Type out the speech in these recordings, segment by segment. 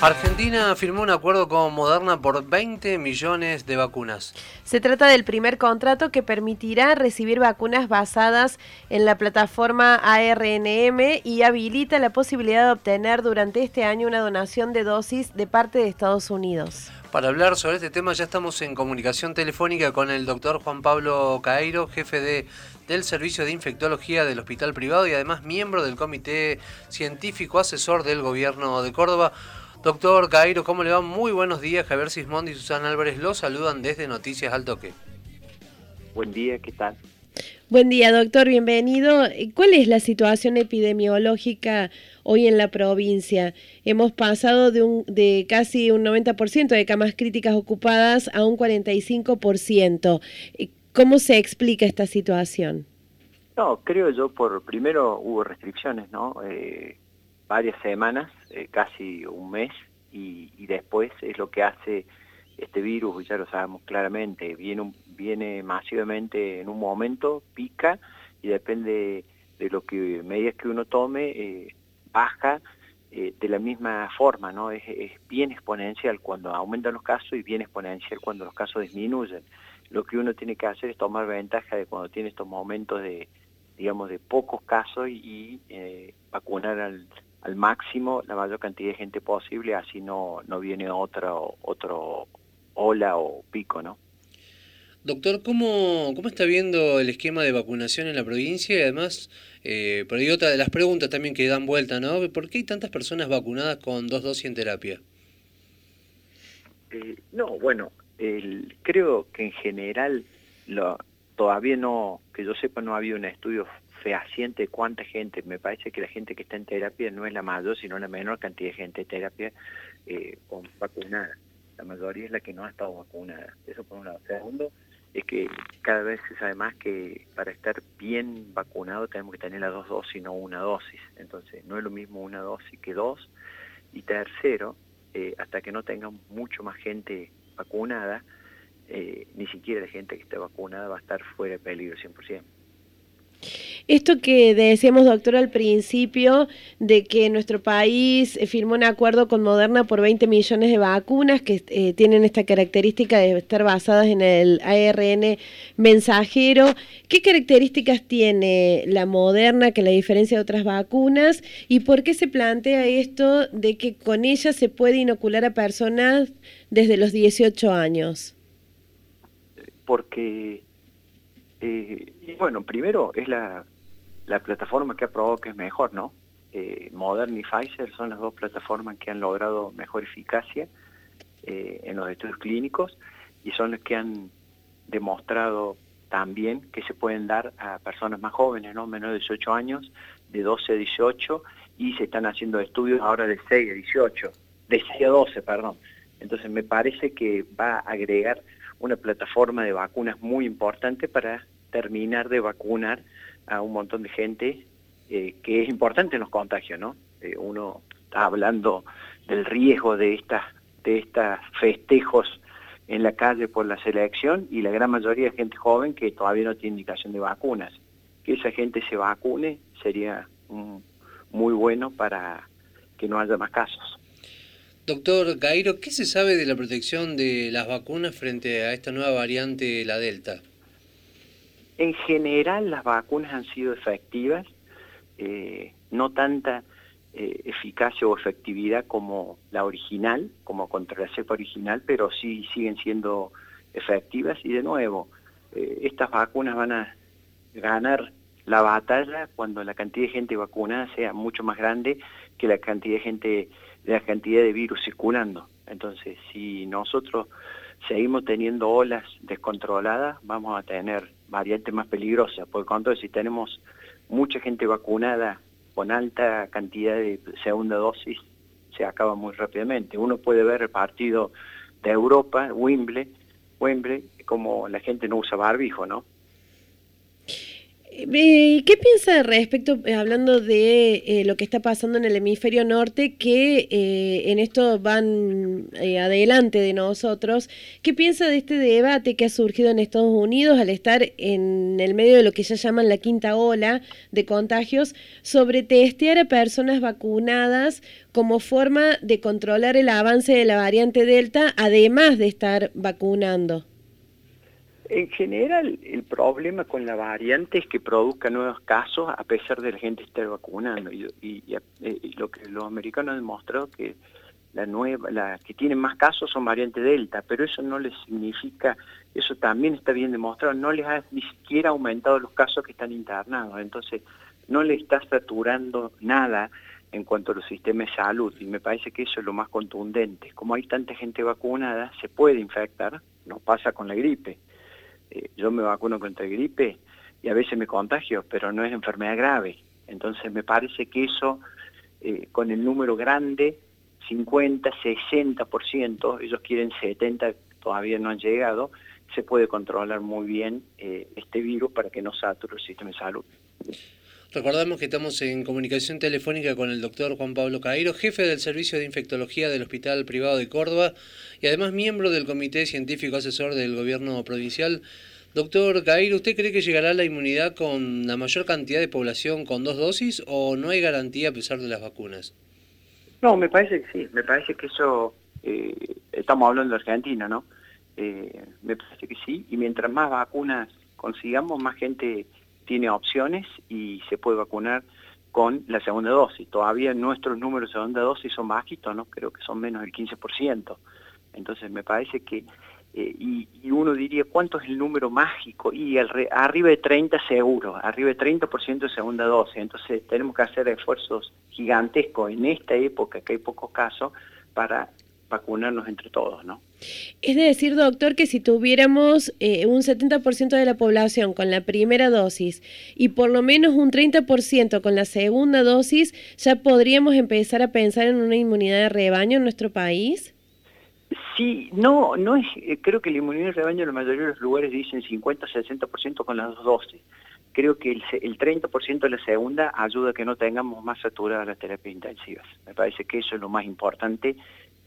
Argentina firmó un acuerdo con Moderna por 20 millones de vacunas. Se trata del primer contrato que permitirá recibir vacunas basadas en la plataforma ARNM y habilita la posibilidad de obtener durante este año una donación de dosis de parte de Estados Unidos. Para hablar sobre este tema ya estamos en comunicación telefónica con el doctor Juan Pablo Cairo, jefe de, del Servicio de Infectología del Hospital Privado y además miembro del Comité Científico Asesor del Gobierno de Córdoba. Doctor Cairo, ¿cómo le va? Muy buenos días. Javier Sismondi y Susana Álvarez lo saludan desde Noticias al Toque. Buen día, ¿qué tal? Buen día, doctor, bienvenido. ¿Cuál es la situación epidemiológica hoy en la provincia? Hemos pasado de, un, de casi un 90% de camas críticas ocupadas a un 45%. ¿Cómo se explica esta situación? No, creo yo, por primero hubo restricciones, ¿no? Eh, varias semanas, eh, casi un mes, y, después es lo que hace este virus, ya lo sabemos claramente, viene, viene masivamente en un momento, pica, y depende de lo que medidas que uno tome, eh, baja eh, de la misma forma, ¿no? Es, bien exponencial cuando aumentan los casos y bien exponencial cuando los casos disminuyen. Lo que uno tiene que hacer es tomar ventaja de cuando tiene estos momentos de, digamos, de pocos casos y, vacunar al al máximo la mayor cantidad de gente posible, así no, no viene otra otro ola o pico, ¿no? Doctor, ¿cómo, ¿cómo está viendo el esquema de vacunación en la provincia? Y además, eh, por ahí otra de las preguntas también que dan vuelta, ¿no? ¿Por qué hay tantas personas vacunadas con dos dosis en terapia? Eh, no, bueno, el, creo que en general lo, todavía no, que yo sepa, no ha habido un estudio fehaciente cuánta gente, me parece que la gente que está en terapia no es la mayor, sino la menor cantidad de gente en terapia eh, vacunada. La mayoría es la que no ha estado vacunada. Eso por un lado. Segundo, es que cada vez se sabe más que para estar bien vacunado tenemos que tener las dos dosis, no una dosis. Entonces, no es lo mismo una dosis que dos. Y tercero, eh, hasta que no tengamos mucho más gente vacunada, eh, ni siquiera la gente que esté vacunada va a estar fuera de peligro 100%. Esto que decíamos, doctor, al principio, de que nuestro país eh, firmó un acuerdo con Moderna por 20 millones de vacunas que eh, tienen esta característica de estar basadas en el ARN mensajero, ¿qué características tiene la Moderna que la diferencia de otras vacunas? ¿Y por qué se plantea esto de que con ella se puede inocular a personas desde los 18 años? Porque, eh, bueno, primero es la la plataforma que ha probado que es mejor, ¿no? Eh, Moderna y Pfizer son las dos plataformas que han logrado mejor eficacia eh, en los estudios clínicos y son las que han demostrado también que se pueden dar a personas más jóvenes, ¿no? Menos de 18 años, de 12 a 18 y se están haciendo estudios ahora de 6 a 18, de 6 a 12, perdón. Entonces me parece que va a agregar una plataforma de vacunas muy importante para terminar de vacunar a un montón de gente eh, que es importante en los contagios, ¿no? Eh, uno está hablando del riesgo de estas de estas festejos en la calle por la selección y la gran mayoría de gente joven que todavía no tiene indicación de vacunas. Que esa gente se vacune sería muy bueno para que no haya más casos. Doctor Cairo, ¿qué se sabe de la protección de las vacunas frente a esta nueva variante, la Delta? En general las vacunas han sido efectivas, eh, no tanta eh, eficacia o efectividad como la original, como contra la cepa original, pero sí siguen siendo efectivas y de nuevo, eh, estas vacunas van a ganar la batalla cuando la cantidad de gente vacunada sea mucho más grande que la cantidad de gente, la cantidad de virus circulando. Entonces, si nosotros seguimos teniendo olas descontroladas, vamos a tener variantes más peligrosas, por cuanto si tenemos mucha gente vacunada con alta cantidad de segunda dosis, se acaba muy rápidamente. Uno puede ver el partido de Europa, Wembley, Wembley, como la gente no usa barbijo, ¿no? Eh, ¿Qué piensa respecto, eh, hablando de eh, lo que está pasando en el hemisferio norte, que en esto van adelante de nosotros? ¿Qué piensa de este debate que ha surgido en Estados Unidos al estar en el medio de lo que ya llaman la quinta ola de contagios sobre testear a personas vacunadas como forma de controlar el avance de la variante Delta, además de estar vacunando? En general, el problema con la variante es que produzca nuevos casos a pesar de la gente estar vacunando. Y, y, lo que los americanos han que la que tienen más casos son variante Delta, pero eso no les significa, eso también está bien demostrado, no les ha ni siquiera aumentado los casos que están internados. Entonces, no le está saturando nada en cuanto a los sistemas de salud y me parece que eso es lo más contundente. Como hay tanta gente vacunada, se puede infectar, no pasa con la gripe eh, yo me vacuno contra gripe y a veces me contagio, pero no es enfermedad grave. Entonces me parece que eso, eh, con el número grande, 50, 60%, ellos quieren 70, todavía no han llegado, se puede controlar muy bien eh, este virus para que no sature el sistema de salud. Recordamos que estamos en comunicación telefónica con el doctor Juan Pablo Cairo, jefe del Servicio de Infectología del Hospital Privado de Córdoba y además miembro del Comité Científico Asesor del Gobierno Provincial. Doctor Cairo, ¿usted cree que llegará la inmunidad con la mayor cantidad de población con dos dosis o no hay garantía a pesar de las vacunas? No, me parece que sí, me parece que eso, eh, estamos hablando de Argentina, ¿no? Eh, me parece que sí, y mientras más vacunas consigamos, más gente tiene opciones y se puede vacunar con la segunda dosis. Todavía nuestros números de segunda dosis son bajitos, ¿no? Creo que son menos del 15%. Entonces me parece que, eh, y, uno diría, ¿cuánto es el número mágico? Y arriba de 30 seguro, arriba de 30% de segunda dosis. Entonces tenemos que hacer esfuerzos gigantescos en esta época, que hay pocos casos, para vacunarnos entre todos, ¿no? Es decir, doctor, que si tuviéramos eh, un 70% de la población con la primera dosis y por lo menos un 30% con la segunda dosis, ¿ya podríamos empezar a pensar en una inmunidad de rebaño en nuestro país? Sí, no, no es, eh, creo que la inmunidad de rebaño en la mayoría de los lugares dicen 50-60% con las dos dosis. Creo que el, el 30% de la segunda ayuda a que no tengamos más saturadas las terapias intensivas. Me parece que eso es lo más importante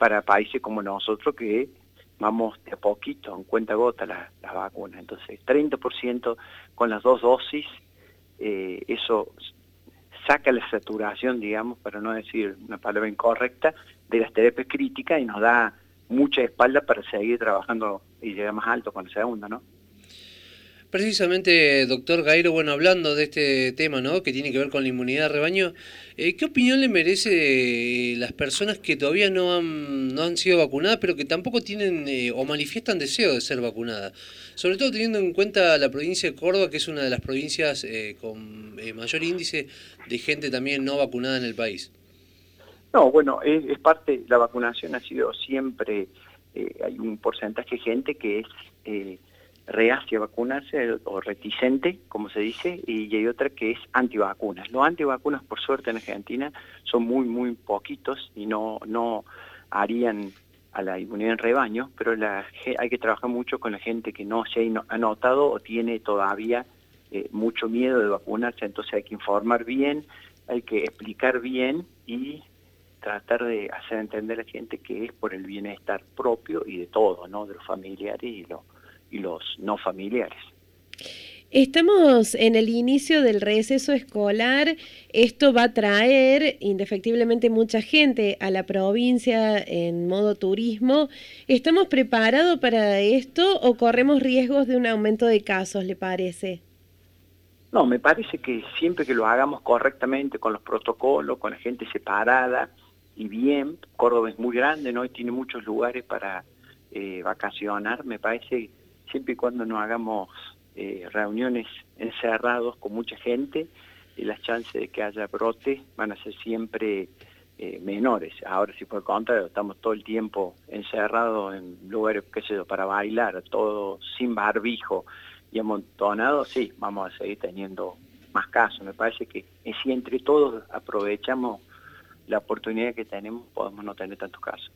para países como nosotros que vamos de a poquito, en cuenta gota las la vacunas. Entonces, 30% con las dos dosis, eh, eso saca la saturación, digamos, para no decir una palabra incorrecta, de las terapias críticas y nos da mucha espalda para seguir trabajando y llegar más alto con la segunda, ¿no? Precisamente, doctor Gairo, bueno, hablando de este tema, ¿no? Que tiene que ver con la inmunidad de rebaño, eh, ¿qué opinión le merece las personas que todavía no han, no han sido vacunadas, pero que tampoco tienen eh, o manifiestan deseo de ser vacunadas? Sobre todo teniendo en cuenta la provincia de Córdoba, que es una de las provincias eh, con mayor índice de gente también no vacunada en el país. No, bueno, es, es parte, la vacunación ha sido siempre, hay un porcentaje de gente que es reacia a vacunarse o reticente, como se dice, y hay otra que es antivacunas. Los antivacunas, por suerte, en Argentina son muy, muy poquitos y no, no harían a la inmunidad en rebaño, pero la, hay que trabajar mucho con la gente que no se ha notado o tiene todavía eh, mucho miedo de vacunarse, entonces hay que informar bien, hay que explicar bien y tratar de hacer entender a la gente que es por el bienestar propio y de todo, ¿no? de los familiares y los y los no familiares. Estamos en el inicio del receso escolar. Esto va a traer indefectiblemente mucha gente a la provincia en modo turismo. ¿Estamos preparados para esto o corremos riesgos de un aumento de casos, le parece? No, me parece que siempre que lo hagamos correctamente, con los protocolos, con la gente separada y bien, Córdoba es muy grande, ¿no? Y tiene muchos lugares para eh, vacacionar, me parece siempre y cuando no hagamos eh, reuniones encerrados con mucha gente, y las chances de que haya brote van a ser siempre eh, menores. Ahora, si por el contrario, estamos todo el tiempo encerrados en lugares, qué sé yo, para bailar, todo sin barbijo y amontonado, sí, vamos a seguir teniendo más casos. Me parece que si entre todos aprovechamos la oportunidad que tenemos, podemos no tener tantos casos.